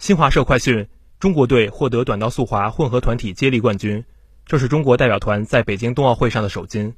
新华社快讯中国队获得短道速滑混合团体接力冠军这是中国代表团在北京冬奥会上的首金。